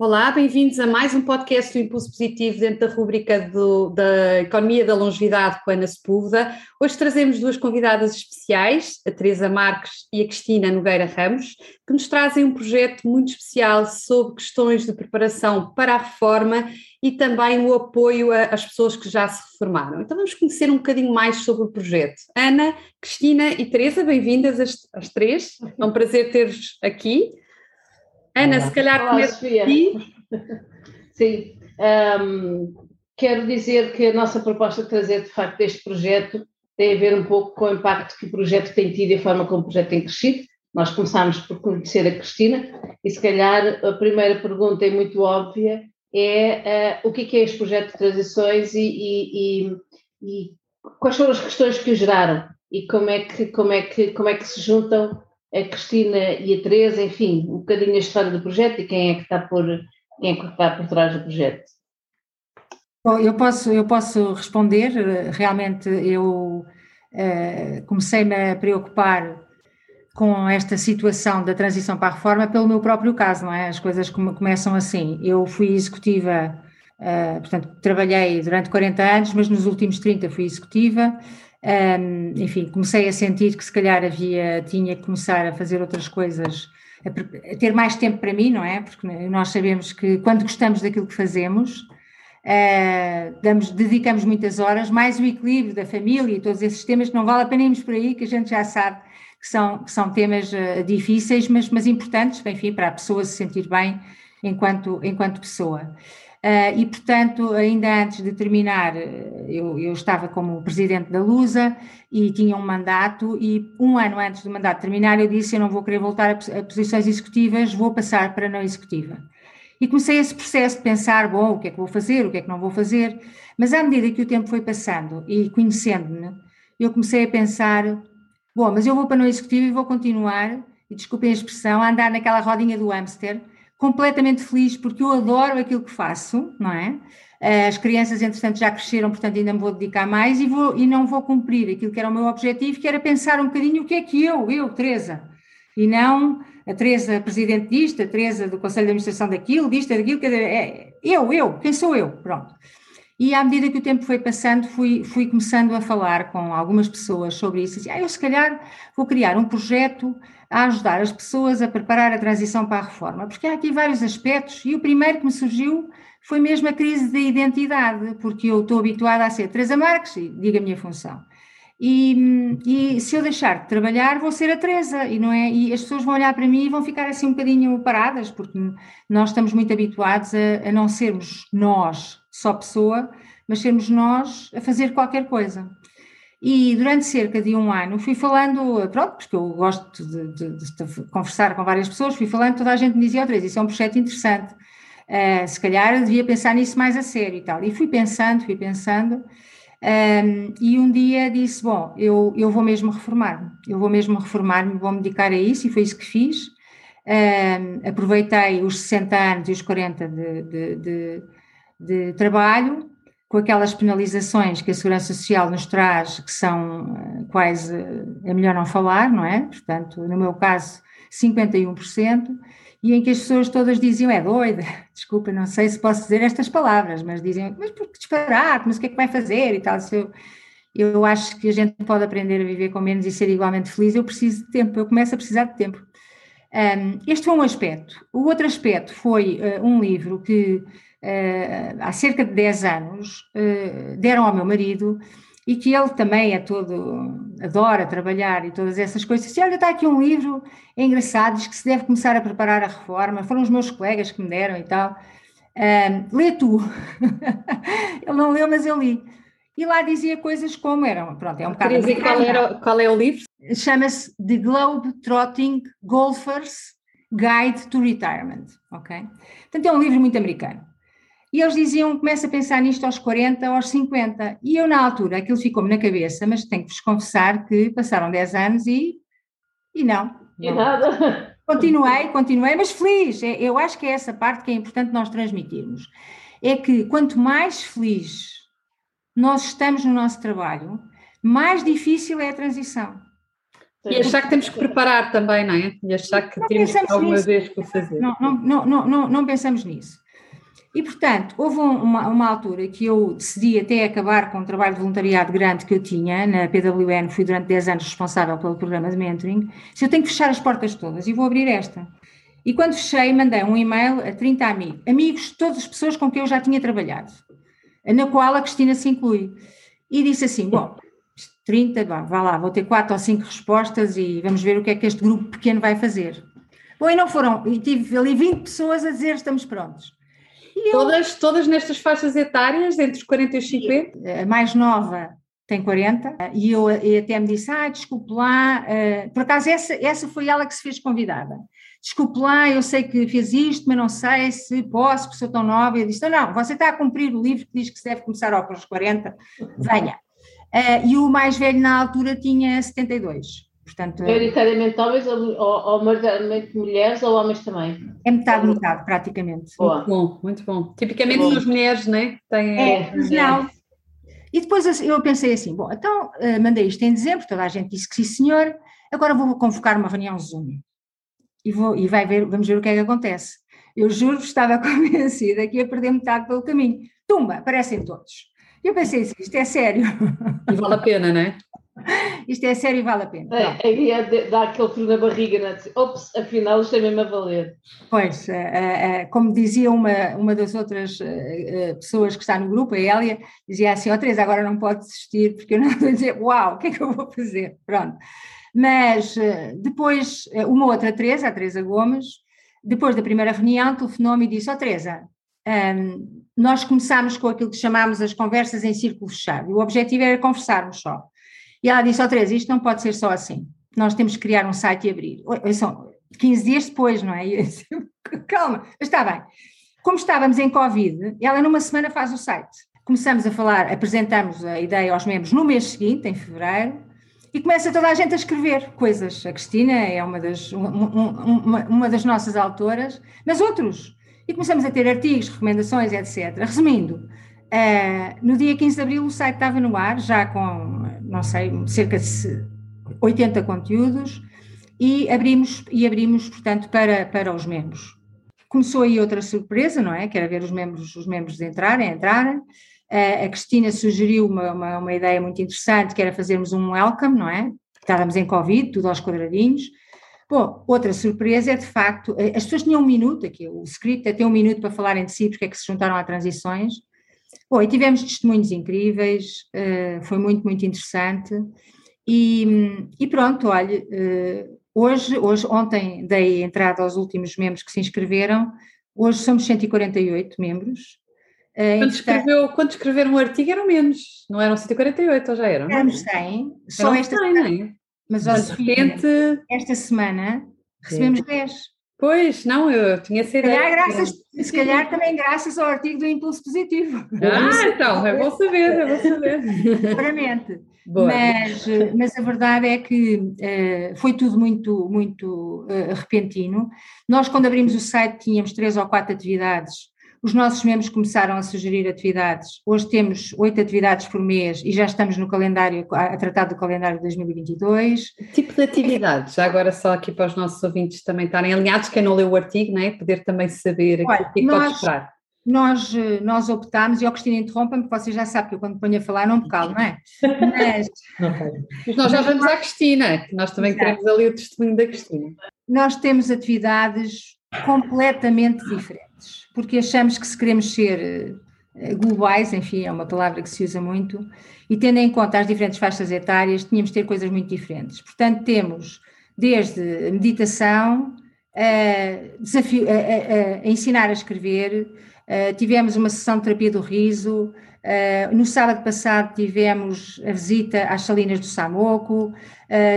Olá, bem-vindos a mais um podcast do Impulso Positivo dentro da rubrica do, da Economia da Longevidade com a Ana Sepúlveda. Hoje trazemos duas convidadas especiais, a Teresa Marques e a Cristina Nogueira Ramos, que nos trazem um projeto muito especial sobre questões de preparação para a reforma e também o apoio às pessoas que já se reformaram. Então vamos conhecer um bocadinho mais sobre o projeto. Ana, Cristina e Teresa, bem-vindas às, às três. É um prazer ter-vos aqui. Ana, se calhar começo aqui. Sim, um, quero dizer que a nossa proposta de trazer de facto este projeto tem a ver um pouco com o impacto que o projeto tem tido e a forma como o projeto tem crescido. Nós começámos por conhecer a Cristina e se calhar a primeira pergunta é muito óbvia, é uh, o que é, que é este projeto de transições e, e, e, e, quais foram as questões que o geraram? E como é que, como é que, como é que se juntam a Cristina e a Teresa, enfim, um bocadinho a história do projeto e quem é que está por, quem é que está por trás do projeto. Bom, eu posso, eu posso responder, realmente eu uh, comecei-me a preocupar com esta situação da transição para a reforma pelo meu próprio caso, não é? As coisas começam assim. Eu fui executiva, uh, portanto, trabalhei durante 40 anos, mas nos últimos 30 fui executiva. Um, enfim, comecei a sentir que se calhar havia, tinha que começar a fazer outras coisas, a, a, ter mais tempo para mim, não é? Porque nós sabemos que quando gostamos daquilo que fazemos, uh, damos, dedicamos muitas horas, mais o equilíbrio da família e todos esses temas não vale a pena irmos por aí, que a gente já sabe que são, que são temas uh, difíceis, mas, mas importantes, enfim, para a pessoa se sentir bem enquanto, enquanto pessoa. Uh, e, portanto, ainda antes de terminar, eu, eu, estava como presidente da Lusa e tinha um mandato, e um ano antes do mandato terminar, eu disse: Eu não vou querer voltar a, posições executivas, vou passar para não executiva. E comecei esse processo de pensar: bom, o que é que vou fazer, o que é que não vou fazer. Mas à medida que o tempo foi passando e conhecendo-me, eu comecei a pensar: bom, mas eu vou para não executiva e vou continuar, e desculpem a expressão, a andar naquela rodinha do hamster completamente feliz porque eu adoro aquilo que faço, não é? Eh, as crianças, entretanto, já cresceram, portanto, ainda me vou dedicar mais e, vou, e não vou cumprir aquilo que era o meu objetivo, que era pensar um bocadinho o que é que eu, eu, Teresa, e não a Teresa, presidente disto, a Teresa do Conselho de Administração daquilo, disto, daquilo, é, eu, eu, quem sou eu? Pronto. E à medida que o tempo foi passando, fui, fui começando a falar com algumas pessoas sobre isso. Disse, ah, eu se calhar vou criar um projeto a ajudar as pessoas a preparar a transição para a reforma, porque há aqui vários aspectos, e o primeiro que me surgiu foi mesmo a crise da identidade, porque eu estou habituada a ser Teresa Marques, e digo a minha função. E, e, se eu deixar de trabalhar, vou ser a Teresa, e não é? E as pessoas vão olhar para mim e vão ficar assim um bocadinho paradas, porque nós estamos muito habituados a, a não sermos nós, só pessoa, mas sermos nós a fazer qualquer coisa. E durante cerca de um ano fui falando, pronto, porque eu gosto de, de, de conversar com várias pessoas, fui falando, toda a gente me dizia, outra vez, isso é um projeto interessante, uh, se calhar devia pensar nisso mais a sério e tal. E fui pensando, fui pensando, um, ehm, e um dia disse, bom, eu, eu vou mesmo reformar-me, eu vou mesmo reformar-me, vou-me dedicar a isso, e foi isso que fiz. Um, ehm, aproveitei os 60 anos e os 40 de, de, de trabalho, com aquelas penalizações que a Segurança Social nos traz, que são eh, quase, é melhor não falar, não é? Portanto, no meu caso, 51%, e em que as pessoas todas diziam, é doida, desculpa, não sei se posso dizer estas palavras, mas dizem, mas por que disparate, mas o que é que vai fazer e tal, eu, eu acho que a gente pode aprender a viver com menos e ser igualmente feliz, eu preciso de tempo, eu começo a precisar de tempo. Um, este foi um aspecto. O outro aspecto foi uh, um livro que uh, há cerca de 10 anos uh, deram ao meu marido e que ele também é todo, adora trabalhar e todas essas coisas. Disse, olha, está aqui um livro, é engraçado, diz que se deve começar a preparar a reforma, foram os meus colegas que me deram e tal. Um, lê tu. ele não leu, mas eu li. E lá dizia coisas como eram, pronto, é um bocado... Dizer qual, era, qual é o livro? Chama-se The Globe Trotting Golfers Guide to Retirement, ok? Portanto, é um livro muito americano. E eles diziam, começa a pensar nisto aos 40, aos 50. E eu, na altura, aquilo ficou-me na cabeça, mas tenho que vos confessar que passaram 10 anos e, e não. E nada. Continuei, continuei, mas feliz. É, eu acho que é essa parte que é importante nós transmitirmos. É que quanto mais feliz nós estamos no nosso trabalho, mais difícil é a transição. E achar que temos que preparar também, não é? E achar que não temos que alguma nisso. vez que fazer. Não, não, não, não, não, pensamos nisso. E, portanto, houve uma, uma, altura que eu decidi até acabar com um trabalho de voluntariado grande que eu tinha na PWN, fui durante 10 anos responsável pelo programa de mentoring, se eu tenho que fechar as portas todas e vou abrir esta. E quando fechei, mandei um e-mail a 30 amigos, amigos de todas as pessoas com quem eu já tinha trabalhado na qual a Cristina se inclui. E disse assim: bom, 30, vá lá, vou ter quatro ou cinco respostas e vamos ver o que é que este grupo pequeno vai fazer. Bom, e não foram, e tive ali 20 pessoas a dizer estamos prontos. Todas, todas nestas faixas etárias, entre os 40 e os 50? A mais nova tem 40, e eu e até me disse, ah, desculpe lá, uh, por acaso essa, essa foi ela que se fez convidada desculpe lá, eu sei que fez isto, mas não sei se posso, porque sou tão nova. Eu disse, não, não, você está a cumprir o livro que diz que se deve começar aos 40, venha. Uh, e o mais velho na altura tinha 72. Portanto, Maioritariamente homens ou, ou, ou maioritariamente mulheres ou homens também? É metade, metade, praticamente. Boa. Muito bom, muito bom. Tipicamente bom. as mulheres, né? Têm, é, não. E depois eu pensei assim, bom, então uh, mandei isto em dezembro, toda a gente disse que sim senhor, agora vou convocar uma reunião Zoom e, vou, e vai ver, vamos ver o que é que acontece. Eu juro que estava convencida que ia perder metade pelo caminho. Tumba, aparecem todos. Eu pensei assim, isto é sério. E vale a pena, não é? Isto é sério e vale a pena. É, aí é, dá aquele frio na barriga, não é? Ops, afinal isto é mesmo a valer. Pois, é, é, como dizia uma, uma das outras pessoas que está no grupo, a Hélia, dizia assim, ó oh, Teresa, agora não pode desistir, porque eu não estou a dizer, uau, o que é que eu vou fazer? Pronto. Mas eh, depois, eh, uma outra Teresa, a Teresa Gomes, depois da primeira reunião, telefonou-me e disse: Ó oh, Teresa, um, ehm, nós começámos com aquilo que chamámos as conversas em círculo fechado. O objetivo era conversarmos só. E ela disse: Ó Teresa, isto não pode ser só assim. Nós temos que criar um site e abrir. São 15 dias depois, não é? Disse, Calma, está bem. Como estávamos em Covid, ela numa semana faz o site. Começamos a falar, apresentamos a ideia aos membros no mês seguinte, em fevereiro, e começa toda a gente a escrever coisas. A Cristina é uma das, uma, uma das nossas autoras, mas outros. E começamos a ter artigos, recomendações, etc. Resumindo, uh, no dia 15 de abril o site estava no ar, já com, não sei, cerca de 80 conteúdos, e abrimos, e abrimos portanto, para, para os membros. Começou aí outra surpresa, não é? Que era ver os membros, os membros entrarem, entrarem. A Cristina sugeriu uma, uma, uma, ideia muito interessante, que era fazermos um welcome, não é? Estávamos em Covid, tudo aos quadradinhos. Bom, outra surpresa é de facto, as pessoas tinham um minuto aqui, o script é ter um minuto para falarem de si, porque é que se juntaram a transições. Bom, e tivemos testemunhos incríveis, uh, foi muito, muito interessante. E, e pronto, olha, uh, hoje, hoje, ontem dei entrada aos últimos membros que se inscreveram, hoje somos 148 membros, Uh, quando, escreveu, quando escreveram um artigo eram menos, não eram 148 ou já eram? Éramos 100, só esta 100, semana. Não é? Mas, Mas de repente... esta semana recebemos Sim. 10. Pois, não, eu tinha essa ideia. Calhar, graças, se calhar também graças ao artigo do impulso positivo. Ah, então, é bom saber, é bom saber. Seguramente. Mas, mas a verdade é que uh, foi tudo muito, muito uh, repentino. Nós, quando abrimos o site, tínhamos três ou quatro atividades os nossos membros começaram a sugerir atividades. Hoje temos oito atividades por mês e já estamos no calendário, a tratar do calendário de 2022. Que tipo de atividades? Já agora só aqui para os nossos ouvintes também estarem alinhados, quem não leu o artigo, não é? poder também saber Olha, o que é que nós, pode esperar. nós, nós optámos, e a Cristina interrompa-me, porque você já sabe que eu quando ponho a falar não me calo, não é? Mas, Mas nós já vamos à Cristina, que nós também Exato. queremos ali o testemunho da Cristina. Nós temos atividades completamente diferentes, porque achamos que se queremos ser eh, globais, enfim, é uma palavra que se usa muito, e tendo em conta as diferentes faixas etárias, tínhamos de ter coisas muito diferentes. Portanto, temos desde meditação, a, desafio, a, a, a ensinar a escrever, tivemos uma sessão de terapia do riso, no sábado passado tivemos a visita às salinas do Samoco,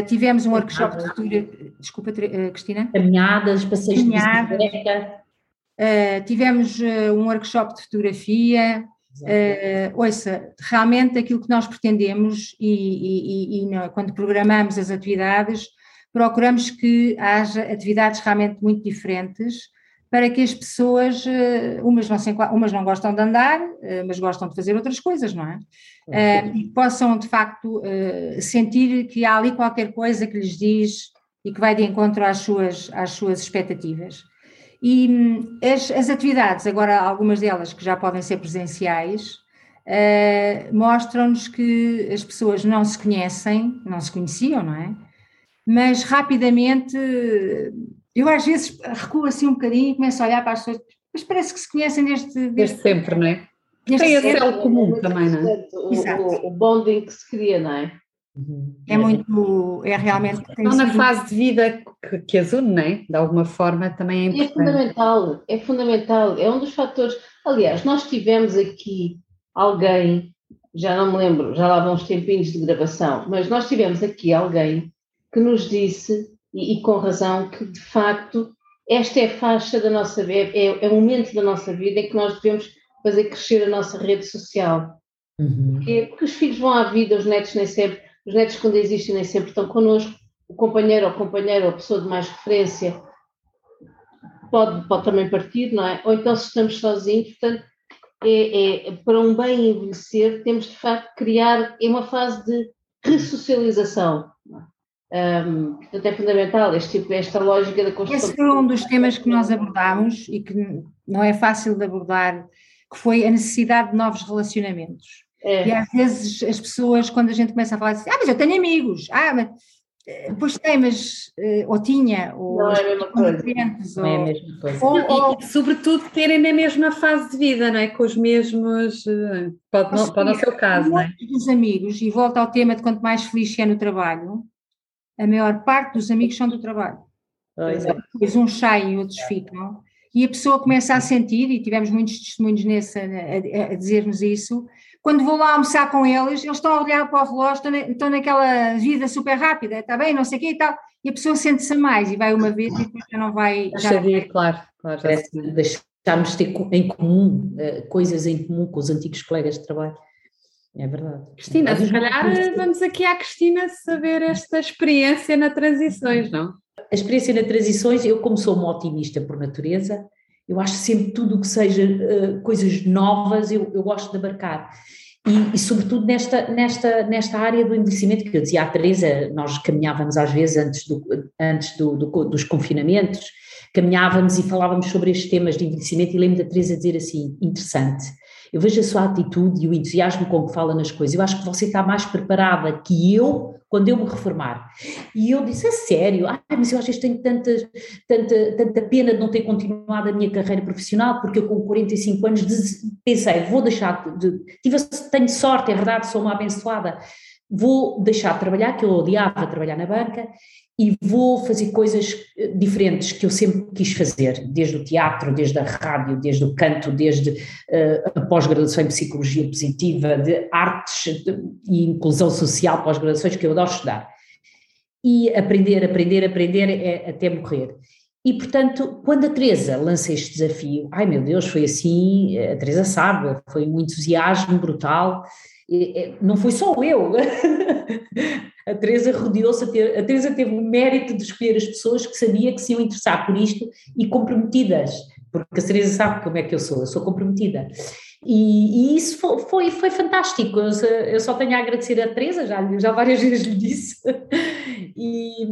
tivemos um workshop de cultura. Desculpa, Cristina? Caminhadas, passeios Caminhadas. de bicicleta. Uh, tivemos uh, um workshop de fotografia. Uh, ouça, realmente aquilo que nós pretendemos e, e, e, e quando programamos as atividades, procuramos que haja atividades realmente muito diferentes para que as pessoas, umas não, se, umas não gostam de andar, mas gostam de fazer outras coisas, não é? e possam, de facto, sentir que há ali qualquer coisa que lhes diz e que vai de encontro às suas, às suas expectativas. E hum, as, as atividades, agora algumas delas que já podem ser presenciais, uh, mostram-nos que as pessoas não se conhecem, não se conheciam, não é? Mas rapidamente, eu às vezes recuo assim um bocadinho e começo a olhar para as pessoas, mas parece que se conhecem desde, desde, desde sempre, não é? Tem esse céu comum também, não é? O, o, o bonding que se cria, não é? Uhum. É muito, é realmente. Estão na fase de vida que, que as une, não é? De alguma forma também é, é importante. É fundamental, é fundamental, é um dos fatores. Aliás, nós tivemos aqui alguém, já não me lembro, já lá vão uns tempinhos de gravação, mas nós tivemos aqui alguém que nos disse, e, e com razão, que de facto esta é a faixa da nossa vida, é, é o momento da nossa vida em que nós devemos fazer crescer a nossa rede social. Uhum. Porque, porque os filhos vão à vida, os netos nem sempre os netos, quando existem, nem sempre estão connosco. O companheiro ou companheira ou pessoa de mais referência pode, pode também partir, não é? Ou então, se estamos sozinhos, portanto, é, é, para um bem envelhecer, temos de facto criar é uma fase de ressocialização. Um, portanto, é fundamental este tipo, esta lógica da construção. Esse foi um dos temas que nós abordámos e que não é fácil de abordar, que foi a necessidade de novos relacionamentos. É. E às vezes as pessoas, quando a gente começa a falar assim, ah, mas eu tenho amigos, ah, mas eh, Pois tem, mas eh, ou tinha, ou não é a mesma coisa. Ou, não é a mesma coisa. Ou, ou, e, sobretudo terem na mesma fase de vida, não é? Com os mesmos, eh, pode não, pode não ser o caso, não é? Dos amigos, e volta ao tema de quanto mais feliz é no trabalho, a maior parte dos amigos são do trabalho. Pois uns saem e outros ficam, e a pessoa começa a sentir, e tivemos muitos testemunhos nesse, a, a, a dizer-nos isso, quando vou lá almoçar com eles, eles estão a olhar para o relógio, estão, na, estão naquela vida super rápida, está bem, não sei o quê e tal, e a pessoa sente-se mais e vai uma vez e depois já não vai. Já vai. claro, claro. Deixarmos ter em comum uh, coisas em comum com os antigos colegas de trabalho. É verdade. Cristina, se calhar vamos aqui à Cristina saber esta experiência na transições, não? A experiência na transições, eu como sou uma otimista por natureza, eu acho sempre tudo o que seja uh, coisas novas, eu, eu gosto de abarcar. E, e, sobretudo nesta, nesta, nesta área do envelhecimento, que eu dizia à Teresa, nós caminhávamos às vezes antes, do, antes do, do, dos confinamentos, caminhávamos e falávamos sobre estes temas de envelhecimento e lembro da Teresa dizer assim, interessante, eu vejo a sua atitude e o entusiasmo com que fala nas coisas. Eu acho que você está mais preparada que eu quando eu me reformar. E eu disse, a sério? Ah, mas eu às vezes tenho tanta, tanta, tanta pena de não ter continuado a minha carreira profissional, porque eu com 45 anos pensei, vou deixar de... Tive, tenho sorte, é verdade, sou uma abençoada. Vou deixar de trabalhar, que eu odiava trabalhar na banca, e vou fazer coisas eh, diferentes que eu sempre quis fazer, desde o teatro, desde a rádio, desde o canto, desde uh, a pós-graduação em psicologia positiva, de artes de, e inclusão social, pós-graduações que eu adoro estudar. E aprender, aprender, aprender é até morrer. E, portanto, quando a Teresa lança este desafio, ai meu Deus, foi assim, a Teresa sabe, foi um entusiasmo brutal, não foi só eu. A Teresa rodeou-se, a Teresa teve o mérito de escolher as pessoas que sabia que se iam interessar por isto e comprometidas, porque a Teresa sabe como é que eu sou, eu sou comprometida. E, e isso foi, foi, foi fantástico, eu, só tenho a agradecer a Teresa, já, já várias vezes lhe disse, e,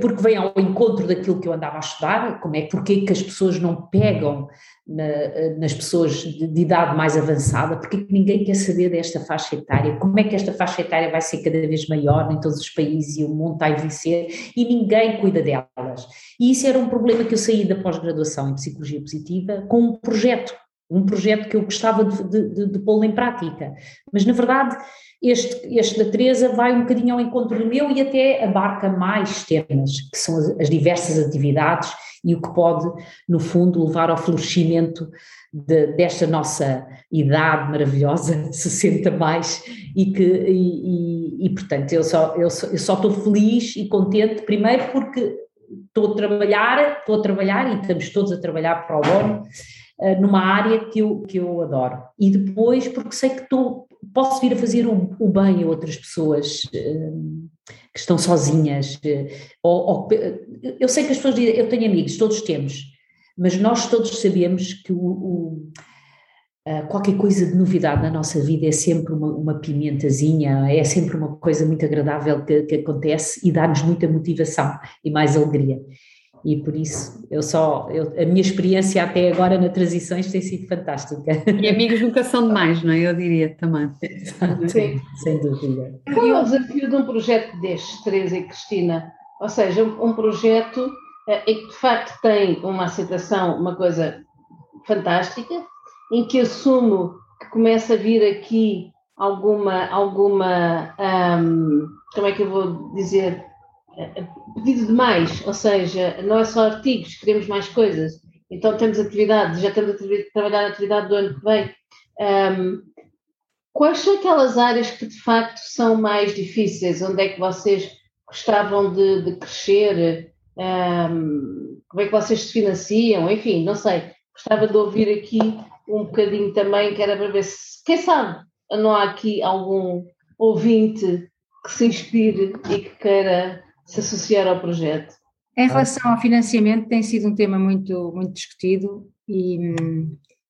porque vem ao encontro daquilo que eu andava a estudar, como é, porque que as pessoas não pegam na, nas pessoas de, de, idade mais avançada, porque ninguém quer saber desta faixa etária, como é que esta faixa etária vai ser cada vez maior em todos os países e o mundo está a envelhecer e ninguém cuida delas. E isso era um problema que eu saí da pós-graduação em Psicologia Positiva com um projeto, um projeto que eu gostava de, de, de, de pô-lo em prática, mas na verdade este, este da Teresa vai um bocadinho ao encontro do meu e até abarca mais temas, que são as, as diversas atividades e o que pode, no fundo, levar ao florescimento de, desta nossa idade maravilhosa, 60 mais, e que, e, e, e portanto, eu só, eu, só, eu só estou feliz e contente, primeiro porque estou a trabalhar, estou a trabalhar e estamos todos a trabalhar para o ONU, eh, numa área que eu, que eu adoro. E depois porque sei que estou, posso vir a fazer o, o bem a outras pessoas eh, que estão sozinhas. Eh, ou, ou, eu sei que as pessoas dizem, eu tenho amigos, todos temos, mas nós todos sabemos que o, o qualquer coisa de novidade na nossa vida é sempre uma, uma pimentazinha, é sempre uma coisa muito agradável que, que acontece e dá-nos muita motivação e mais alegria e por isso eu só eu, a minha experiência até agora na transições tem sido fantástica. E amigos nunca são demais, não é? Eu diria também. Sim, sem dúvida. Qual é o desafio de um projeto destes, Teresa e Cristina? Ou seja, um, projeto é, que de facto tem uma aceitação, uma coisa fantástica, em que assumo que começa a vir aqui alguma, alguma um, como é que eu vou dizer, pedido de mais, ou seja, não é só artigos, queremos mais coisas. Então temos atividades, já estamos a trabalhar na atividade do ano que vem. Um, quais são aquelas áreas que de facto são mais difíceis? Onde é que vocês gostavam de, de crescer? Um, como é que vocês se financiam? Enfim, não sei. Gostava de ouvir aqui um bocadinho também, que era para ver se, quem sabe, não há aqui algum ouvinte que se inspire e que queira se associar ao projeto? Em relação ao financiamento, tem sido um tema muito, muito discutido e,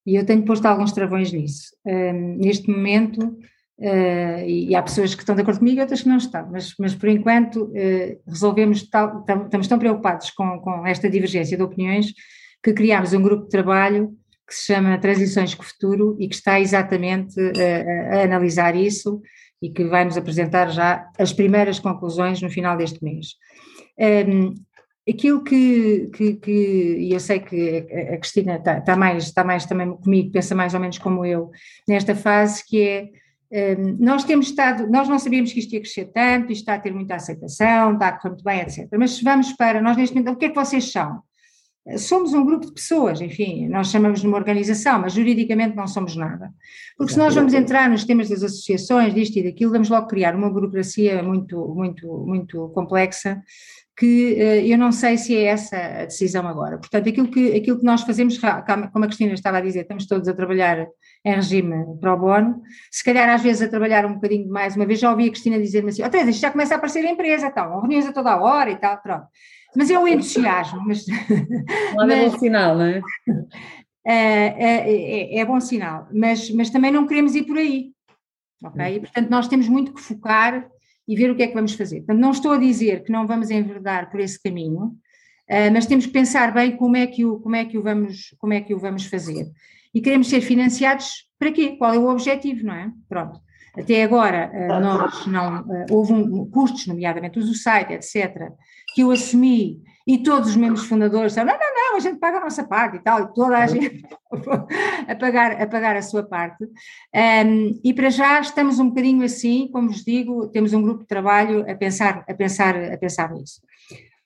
e eu tenho posto alguns travões nisso. Um, neste momento, uh, e há pessoas que estão de acordo comigo e outras que não estão, mas, mas por enquanto uh, resolvemos, tal, estamos tão preocupados com, com esta divergência de opiniões que criámos um grupo de trabalho que se chama Transições com o Futuro e que está exatamente uh, a analisar isso e que vai nos apresentar já as primeiras conclusões no final deste mês. Um, aquilo que, que, que, e eu sei que a Cristina está, está, mais, está mais também comigo, pensa mais ou menos como eu, nesta fase, que é nós temos estado, nós não sabíamos que isto ia crescer tanto, isto está a ter muita aceitação, está a correr muito bem, etc. Mas vamos para, nós neste momento, o que é que vocês são? Somos um grupo de pessoas, enfim, nós chamamos de uma organização, mas juridicamente não somos nada. Porque se nós vamos entrar nos temas das associações, disto e daquilo, vamos logo criar uma burocracia muito, muito, muito complexa, que uh, eu não sei se é essa a decisão agora. Portanto, aquilo que, aquilo que nós fazemos, como a Cristina estava a dizer, estamos todos a trabalhar em regime pro bono, se calhar às vezes a trabalhar um bocadinho mais, uma vez já ouvi a Cristina dizer-me assim, oh Teresa, isto já começa a aparecer a empresa, tal, reuniões a toda a hora e tal, pronto. Mas é o entusiasmo. Mas, mas, é bom sinal, não é? É, é, é, bom sinal, mas, mas também não queremos ir por aí, ok? E, portanto, nós temos muito que focar e ver o que é que vamos fazer. Portanto, não estou a dizer que não vamos enverdar por esse caminho, uh, mas temos que pensar bem como é que o, como é que o, vamos, como é que o vamos fazer. E queremos ser financiados para quê? Qual é o objetivo, não é? Pronto. Até agora, uh, nós não, uh, houve um, custos, nomeadamente uso do site, etc., que eu assumi e todos os membros fundadores disseram, não, não, não, a gente paga a nossa parte e tal, e toda a gente a pagar, a pagar a sua parte. Um, e para já estamos um bocadinho assim, como vos digo, temos um grupo de trabalho a pensar, a pensar, a pensar nisso.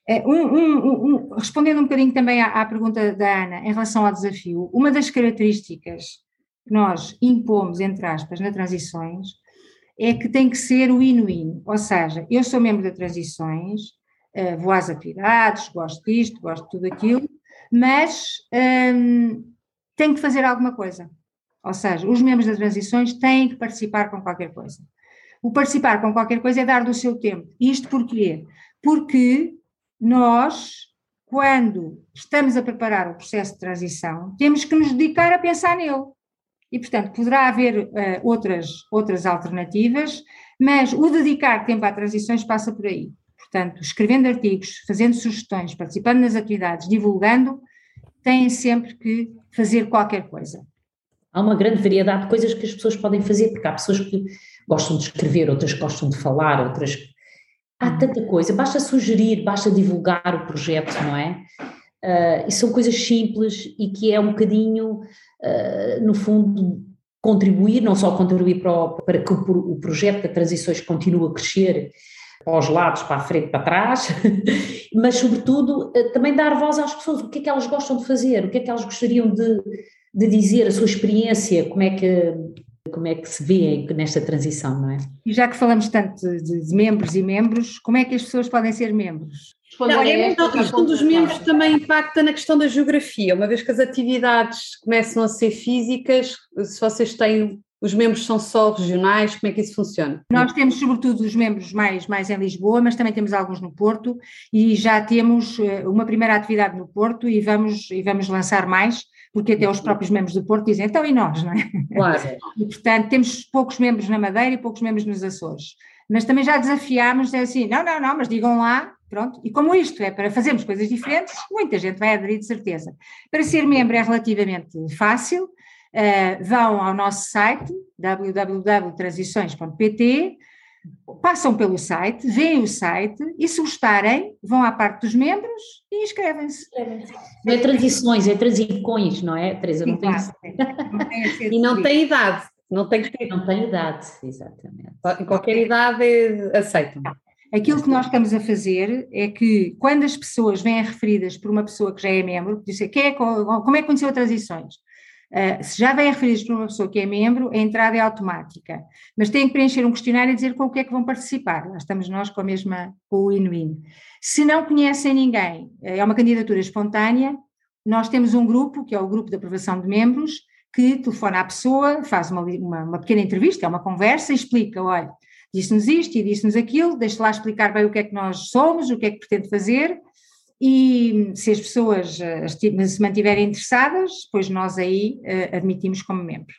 É, um, um, um, respondendo um bocadinho também à, à, pergunta da Ana em relação ao desafio, uma das características que nós impomos, entre aspas, na Transições, é que tem que ser o win-win, ou seja, eu sou membro da Transições, uh, vou às atividades, gosto disto, gosto de tudo aquilo, mas um, tenho que fazer alguma coisa. Ou seja, os membros das transições têm que participar com qualquer coisa. O participar com qualquer coisa é dar do seu tempo. Isto porquê? Porque nós, quando estamos a preparar o processo de transição, temos que nos dedicar a pensar nele. E, portanto, poderá haver uh, outras, outras alternativas, mas o dedicar tempo a transições passa por aí. Portanto, escrevendo artigos, fazendo sugestões, participando nas atividades, divulgando, têm sempre que fazer qualquer coisa. Há uma grande variedade de coisas que as pessoas podem fazer, porque há pessoas que gostam de escrever, outras que gostam de falar, outras. Há tanta coisa, basta sugerir, basta divulgar o projeto, não é? Uh, e são coisas simples e que é um bocadinho, uh, no fundo, contribuir, não só contribuir para, o, para que o, o projeto da Transições continue a crescer para os lados, para a frente, para trás, mas sobretudo uh, também dar voz às pessoas, o que é que elas gostam de fazer, o que é que elas gostariam de, de dizer, a sua experiência, como é que como é que se vê nesta transição, não é? E já que falamos tanto de, de membros e membros, como é que as pessoas podem ser membros? Não, é a questão dos membros também impacta na questão da geografia, uma vez que as atividades começam a ser físicas, se vocês têm os membros são só regionais, como é que isso funciona? Nós temos sobretudo os membros mais, mais em Lisboa, mas também temos alguns no Porto e já temos eh, uma primeira atividade no Porto e vamos, e vamos lançar mais porque até os próprios membros do Porto dizem, então e nós, não é? Claro. E, portanto, temos poucos membros na Madeira e poucos membros nos Açores. Mas também já desafiámos, é assim, não, não, não, mas digam lá, pronto. E como isto é para fazermos coisas diferentes, muita gente vai aderir de certeza. Para ser membro é relativamente fácil, uh, vão ao nosso site, www.transições.pt, passam pelo site, veem o site e se gostarem, vão à parte dos membros e inscrevem-se. Não é transições, é transições, não é, Teresa? Não tem... e não tem idade. Não tem que ter. Não tem idade, exatamente. Em qualquer idade aceitam. Aquilo que nós estamos a fazer é que quando as pessoas vêm referidas por uma pessoa que já é membro, diz quem é, como é que conheceu a Transições? Uh, se já vem referidos por uma pessoa que é membro, a entrada é automática, mas têm que preencher um questionário e dizer com o que é que vão participar. Lá estamos nós com a mesma, com o Inuin. Se não conhecem ninguém, é uma candidatura espontânea, nós temos um grupo, que é o grupo de aprovação de membros, que telefona à pessoa, faz uma, uma, uma pequena entrevista, é uma conversa, explica, olha, disse-nos isto e disse-nos aquilo, deixe lá explicar bem o que é que nós somos, o que é que pretende fazer, e se as pessoas eh, se mantiverem interessadas, pois nós aí uh, admitimos como membro.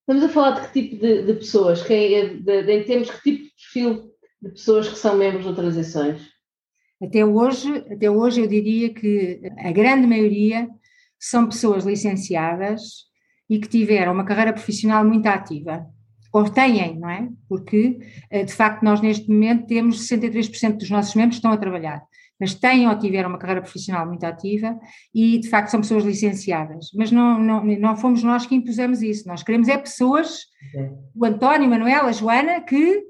Estamos a falar de que tipo de, de pessoas? Quem, é, de, de, temos que tipo de perfil de pessoas que são membros de transições? Até hoje, até hoje eu diria que a grande maioria são pessoas licenciadas e que tiveram uma carreira profissional muito ativa. Ou têm, não é? Porque, eh, de facto, nós neste momento temos 63% dos nossos membros que estão a trabalhar mas têm ou tiveram uma carreira profissional muito ativa e de facto são pessoas licenciadas. Mas não, não, não fomos nós que impusemos isso, nós queremos é pessoas, o António, a Manuela, a Joana, que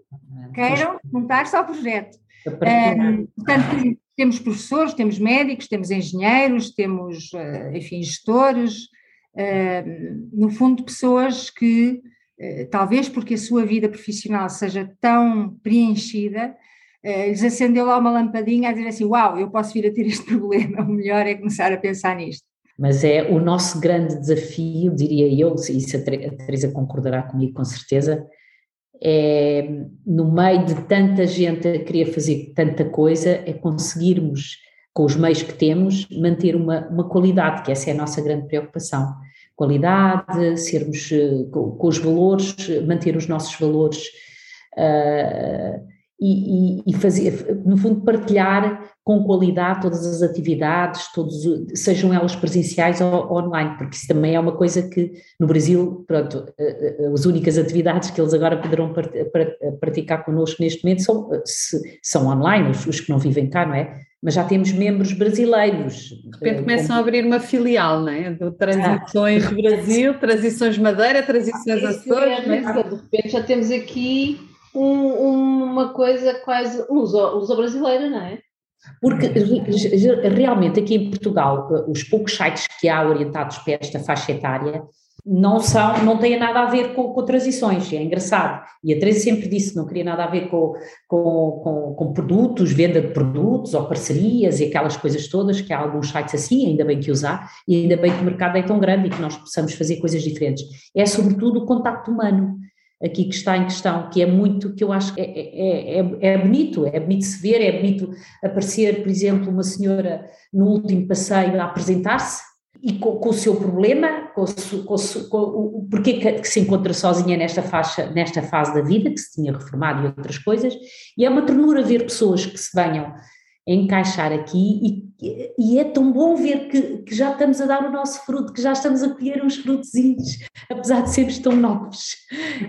queiram juntar-se ao projeto. Um, portanto, temos professores, temos médicos, temos engenheiros, temos, eh, enfim, gestores, no fundo, pessoas que, eh, talvez porque a sua vida profissional seja tão preenchida, lhes acendeu lá uma lampadinha a dizer assim: Uau, eu posso vir a ter este problema, o melhor é começar a pensar nisto. Mas é o nosso grande desafio, diria eu, e isso a Teresa concordará comigo com certeza, é no meio de tanta gente a querer fazer tanta coisa, é conseguirmos, com os meios que temos, manter uma, uma qualidade, que essa é a nossa grande preocupação. Qualidade, sermos eh, com, com os valores, manter os nossos valores. Uh, e, e, fazer, no fundo, partilhar com qualidade todas as atividades, todos, sejam elas presenciais ou online, porque isso também é uma coisa que no Brasil, pronto, eh, eh, as únicas atividades que eles agora poderão praticar connosco neste momento são, são online, os, os que não vivem cá, não é? Mas já temos membros brasileiros. De repente eh, começam como... a abrir uma filial, não é? Do Transições ah. Brasil, Transições Madeira, Transições ah, Açores. É, é? De repente já temos aqui um, uma coisa quase luso, brasileira, não é? Porque realmente aqui em Portugal, os poucos sites que há orientados para esta faixa etária não são, não têm nada a ver com, com transições, é engraçado. E a Teresa sempre disse que não queria nada a ver com, com, com, com, produtos, venda de produtos ou parcerias e aquelas coisas todas, que há alguns sites assim, ainda bem que usar, e ainda bem que o mercado é tão grande e que nós possamos fazer coisas diferentes. É sobretudo o contacto humano aqui que está em questão, que é muito, que eu acho que é, é, é, é, bonito, é bonito se ver, é bonito aparecer, por exemplo, uma senhora no último passeio a apresentar-se, e com, com, o seu problema, com, com, com o porquê que, que, se encontra sozinha nesta, faixa, nesta fase da vida, que se tinha reformado e outras coisas, e é uma ternura ver pessoas que se venham encaixar aqui e, e é tão bom ver que, que, já estamos a dar o nosso fruto, que já estamos a colher uns frutozinhos, apesar de sermos tão novos.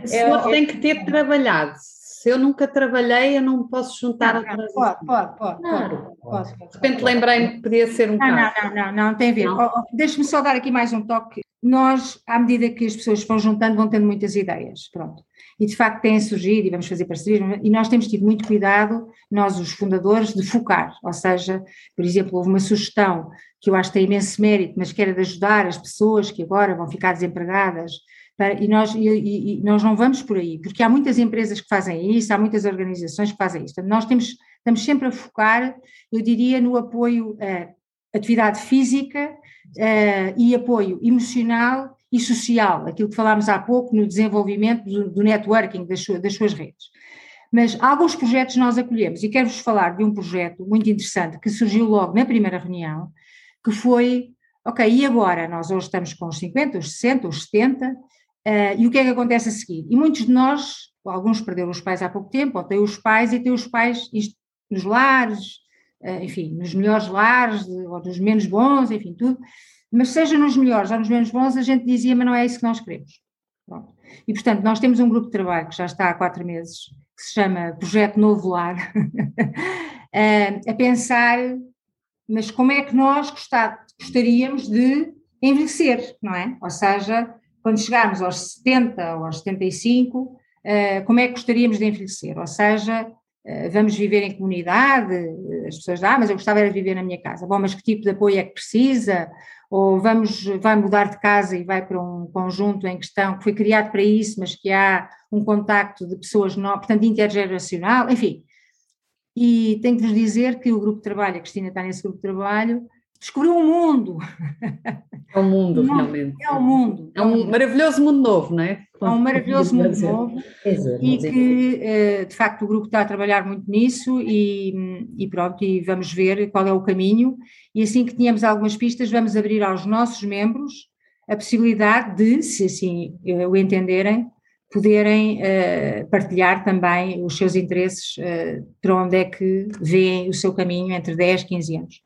O é, tem que ter trabalhado. Se eu nunca trabalhei, eu não posso juntar não, a pode, pode, pode, claro, pode, pode, De repente lembrei-me que podia ser um não, caso. Não, não, não, não, tem a ver. Oh, oh, Deixa-me só dar aqui mais um toque. Nós, à medida que as pessoas vão juntando, vão tendo muitas ideias. Pronto e de facto têm surgido, e vamos fazer parcerias, e nós temos tido muito cuidado, nós os fundadores, de focar, ou seja, por exemplo, houve uma sugestão que eu acho que tem imenso mérito, mas que era de ajudar as pessoas que agora vão ficar desempregadas, para, e, nós, e, e, nós não vamos por aí, porque há muitas empresas que fazem isso, há muitas organizações que fazem isso, nós temos, estamos sempre a focar, eu diria, no apoio à atividade física uh, e apoio emocional e social, aquilo que falámos há pouco no desenvolvimento do, do networking das, das suas redes. Mas alguns projetos nós acolhemos e quero-vos falar de um projeto muito interessante que surgiu logo na primeira reunião, que foi, ok, e agora? Nós hoje estamos com os 50, os 60, os 70, uh, e o que é que acontece a seguir? E muitos de nós, alguns perderam os pais há pouco tempo, ou têm os pais e têm os pais nos lares, uh, enfim, nos melhores lares, ou nos menos bons, enfim, tudo, mas seja nos melhores ou nos menos bons, a gente dizia, mas não é isso que nós queremos. Pronto. E, portanto, nós temos um grupo de trabalho que já está há quatro meses, que se chama Projeto Novo Lar, a pensar, mas como é que nós gostaríamos de envelhecer, não é? Ou seja, quando chegarmos aos 70 ou aos 75, como é que gostaríamos de envelhecer? Ou seja, vamos viver em comunidade, as pessoas, ah, mas eu gostava de viver na minha casa. Bom, mas que tipo de apoio é que precisa? Ou vamos, vai mudar de casa e vai para um conjunto em questão que foi criado para isso, mas que há um contacto de pessoas novas, portanto intergeracional, enfim. E tenho que vos dizer que o grupo de trabalho, a Cristina está nesse grupo de trabalho, descobriu um mundo. É um mundo, não, finalmente. É um mundo. É um maravilhoso mundo novo, não é? É um maravilhoso mundo novo e que, eh, de facto, o grupo está a trabalhar muito nisso e, e pronto, e vamos ver qual é o caminho. E assim que tenhamos algumas pistas vamos abrir aos nossos membros a possibilidade de, se assim o entenderem, poderem uh, partilhar também os seus interesses para onde é que veem o seu caminho entre 10 e 15 anos.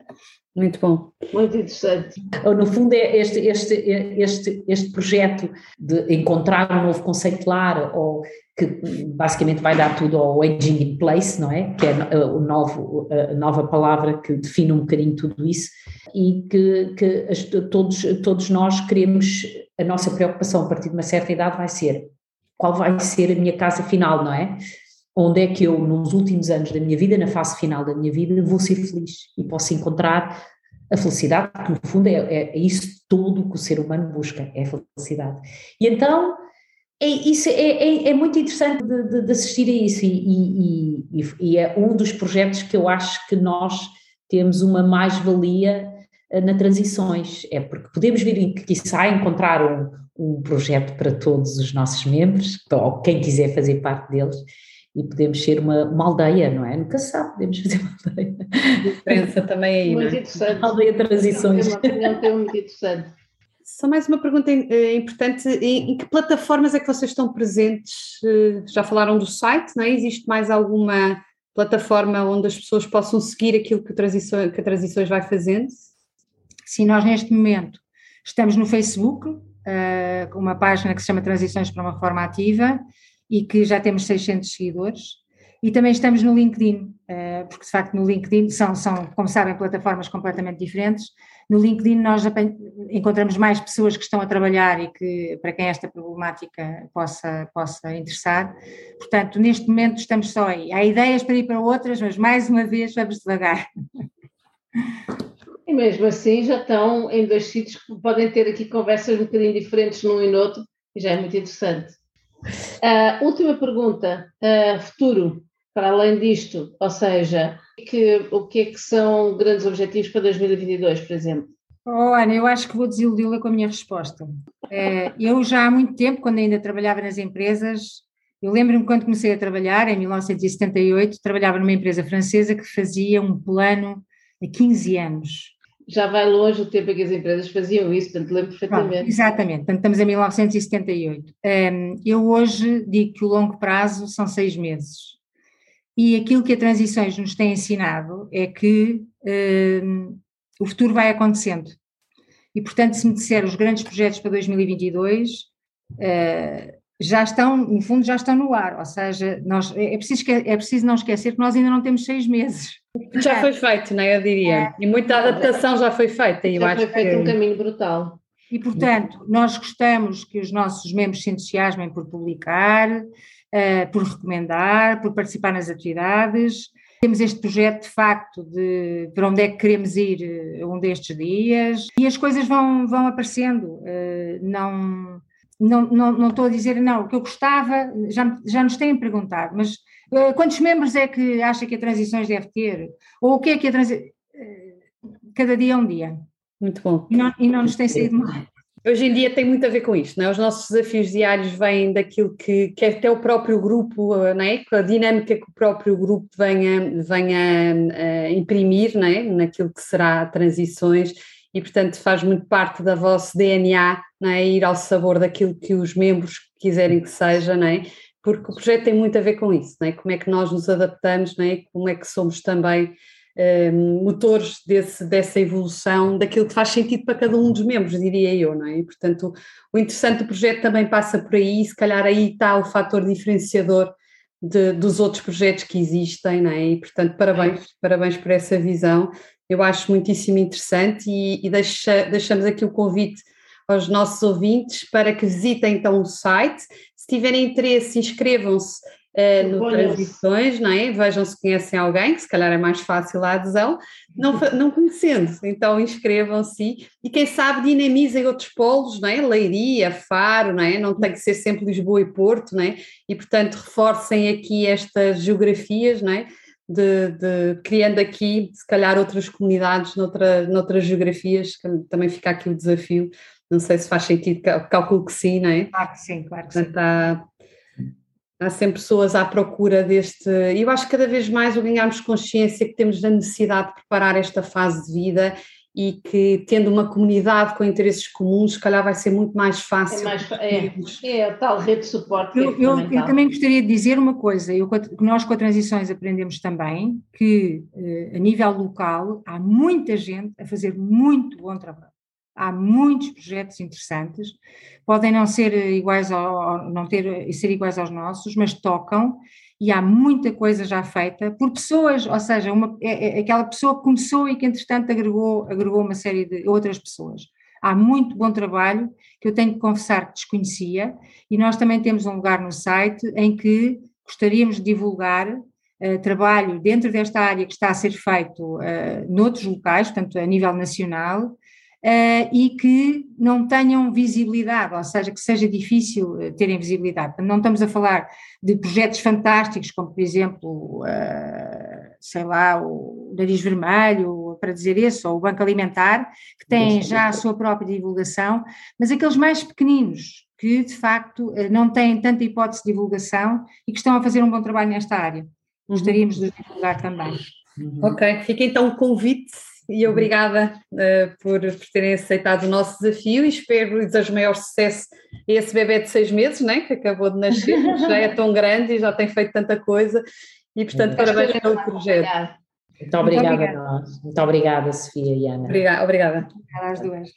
Muito bom. Muito interessante. No fundo, é este, este, este, este projeto de encontrar um novo conceito lar, ou que basicamente vai dar tudo ao aging in place, não é? Que é o novo, a nova palavra que define um bocadinho tudo isso, e que, que todos, todos nós queremos, a nossa preocupação a partir de uma certa idade vai ser qual vai ser a minha casa final, não é? Onde é que eu, nos últimos anos da minha vida, na fase final da minha vida, vou ser feliz e posso encontrar a felicidade, porque no fundo é, é, é isso tudo que o ser humano busca, é a felicidade. E então, é, isso é, é, é muito interessante de, de, de, assistir a isso e, e, e, e, é um dos projetos que eu acho que nós temos uma mais-valia eh, na transições, é porque podemos vir, quiçá, encontrar um, um projeto para todos os nossos membros, ou quem quiser fazer parte deles, e podemos ser uma, uma aldeia, não é? Nunca sabe, podemos fazer uma aldeia. Diferença também aí, muito não é? interessante. Aldeia transições. É uma opinião muito interessante. Só mais uma pergunta eh, importante, em que plataformas é que vocês estão presentes? Eh, já falaram do site, não é? Existe mais alguma plataforma onde as pessoas possam seguir aquilo que, transições, que a Transições vai fazendo? Sim, nós neste momento estamos no Facebook, eh, com uma página que se chama Transições para uma Forma Ativa, e que já temos 600 seguidores. E também estamos no LinkedIn, eh, porque de facto no LinkedIn são, são, como sabem, plataformas completamente diferentes. No LinkedIn nós encontramos mais pessoas que estão a trabalhar e que para quem esta problemática possa, possa interessar. Portanto, neste momento estamos só aí. Há ideias para ir para outras, mas mais uma vez vamos devagar. E mesmo assim já estão em dois sítios que podem ter aqui conversas um bocadinho diferentes num e no outro, e já é muito interessante. Uh, última pergunta, uh, futuro, para além disto, ou seja, que, o que é que são grandes objetivos para 2022, por exemplo? Oh, Ana, eu acho que vou desiludi-la com a minha resposta. É, eu já há muito tempo, quando ainda trabalhava nas empresas, eu lembro-me quando comecei a trabalhar, em 1978, trabalhava numa empresa francesa que fazia um plano a 15 anos. Já vai longe o tempo em que as empresas faziam isso, portanto lembro perfeitamente. Pronto, exatamente, portanto estamos em 1978. Um, eu hoje digo que o longo prazo são seis meses. E aquilo que a Transições nos tem ensinado é que um, o futuro vai acontecendo. E, portanto, se me disser os grandes projetos para 2022, uh, já estão, no fundo, já estão no ar. Ou seja, nós, é, preciso, é preciso não esquecer que nós ainda não temos seis meses. Já foi feito, não é? Eu diria. É. E muita adaptação já foi feita. Já foi feito que... um caminho brutal. E, portanto, nós gostamos que os nossos membros se entusiasmem por publicar, uh, por recomendar, por participar nas atividades. Temos este projeto, de facto, de para onde é que queremos ir uh, um destes dias. E as coisas vão, vão aparecendo. Uh, não, não, não, não estou a dizer, não, o que eu gostava, já, já nos têm perguntado, mas uh, quantos membros é que acha que a Transições deve ter? Ou o que é que a Transições... cada dia é um dia. Muito bom. E não, e não nos tem saído mal. Hoje em dia tem muito a ver com isto, não é? Os nossos desafios diários vêm daquilo que, que até o próprio grupo, não é? Com a dinâmica que o próprio grupo venha, venha a imprimir, não é? Naquilo que será transições e, portanto, faz muito parte da vosso DNA, não é? Ir ao sabor daquilo que os membros quiserem que seja, não é? Porque o projeto tem muito a ver com isso, não é? Como é que nós nos adaptamos, não é? Como é que somos também um, motores desse, dessa evolução, daquilo que faz sentido para cada um dos membros, diria eu, não é? E, portanto, o interessante do projeto também passa por aí, se calhar aí está o fator diferenciador de, dos outros projetos que existem, não é? E, portanto, parabéns, parabéns por essa visão, eu acho muitíssimo interessante e, e deixa, deixamos aqui o convite aos nossos ouvintes para que visitem então o site, se tiverem interesse inscrevam-se uh, no Transições, não é? Vejam se conhecem alguém, que se calhar é mais fácil a adesão, não, não conhecendo, então inscrevam-se e quem sabe dinamizem outros polos, não é? Leiria, Faro, não é? Não tem que ser sempre Lisboa e Porto, não é? E portanto reforcem aqui estas geografias, não é? De, de, criando aqui, se calhar, outras comunidades noutra, noutras geografias, também fica aqui o desafio. Não sei se faz sentido, calculo que sim, não é? Claro que sim, claro que sim. Há, há sempre pessoas à procura deste. E eu acho que cada vez mais o ganharmos consciência que temos da necessidade de preparar esta fase de vida e que tendo uma comunidade com interesses comuns, se calhar vai ser muito mais fácil. É, mais, é, é a tal rede de suporte. Eu, é eu, eu, também gostaria de dizer uma coisa, eu, nós com a Transições aprendemos também que eh, a nível local há muita gente a fazer muito bom trabalho. Há muitos projetos interessantes, podem não ser iguais ao, não ter ser iguais aos nossos, mas tocam e há muita coisa já feita por pessoas, ou seja, uma, é, é aquela pessoa que começou e que entretanto agregou, agregou uma série de outras pessoas. Há muito bom trabalho que eu tenho que confessar que desconhecia e nós também temos um lugar no site em que gostaríamos de divulgar uh, trabalho dentro desta área que está a ser feito uh, noutros locais, portanto a nível nacional, uh, e que não tenham visibilidade, ou seja, que seja difícil eh, terem visibilidade. Não estamos a falar de projetos fantásticos, como por exemplo, uh, sei lá, o Nariz Vermelho, para dizer isso, ou o Banco Alimentar, que têm já a sua própria divulgação, mas aqueles mais pequeninos, que de facto não têm tanta hipótese de divulgação e que estão a fazer um bom trabalho nesta área. Uhum. Gostaríamos de divulgar também. Ok, fica então o convite e obrigada uh, por, por, terem aceitado o nosso desafio e espero e desejo maior sucesso a esse bebê de seis meses, né, que acabou de nascer, já é tão grande e já tem feito tanta coisa e portanto Acho parabéns pelo projeto. Muito obrigada, Muito obrigada. nós. Muito obrigada, Sofia e Ana. Obrigada. Obrigada. Obrigada às duas.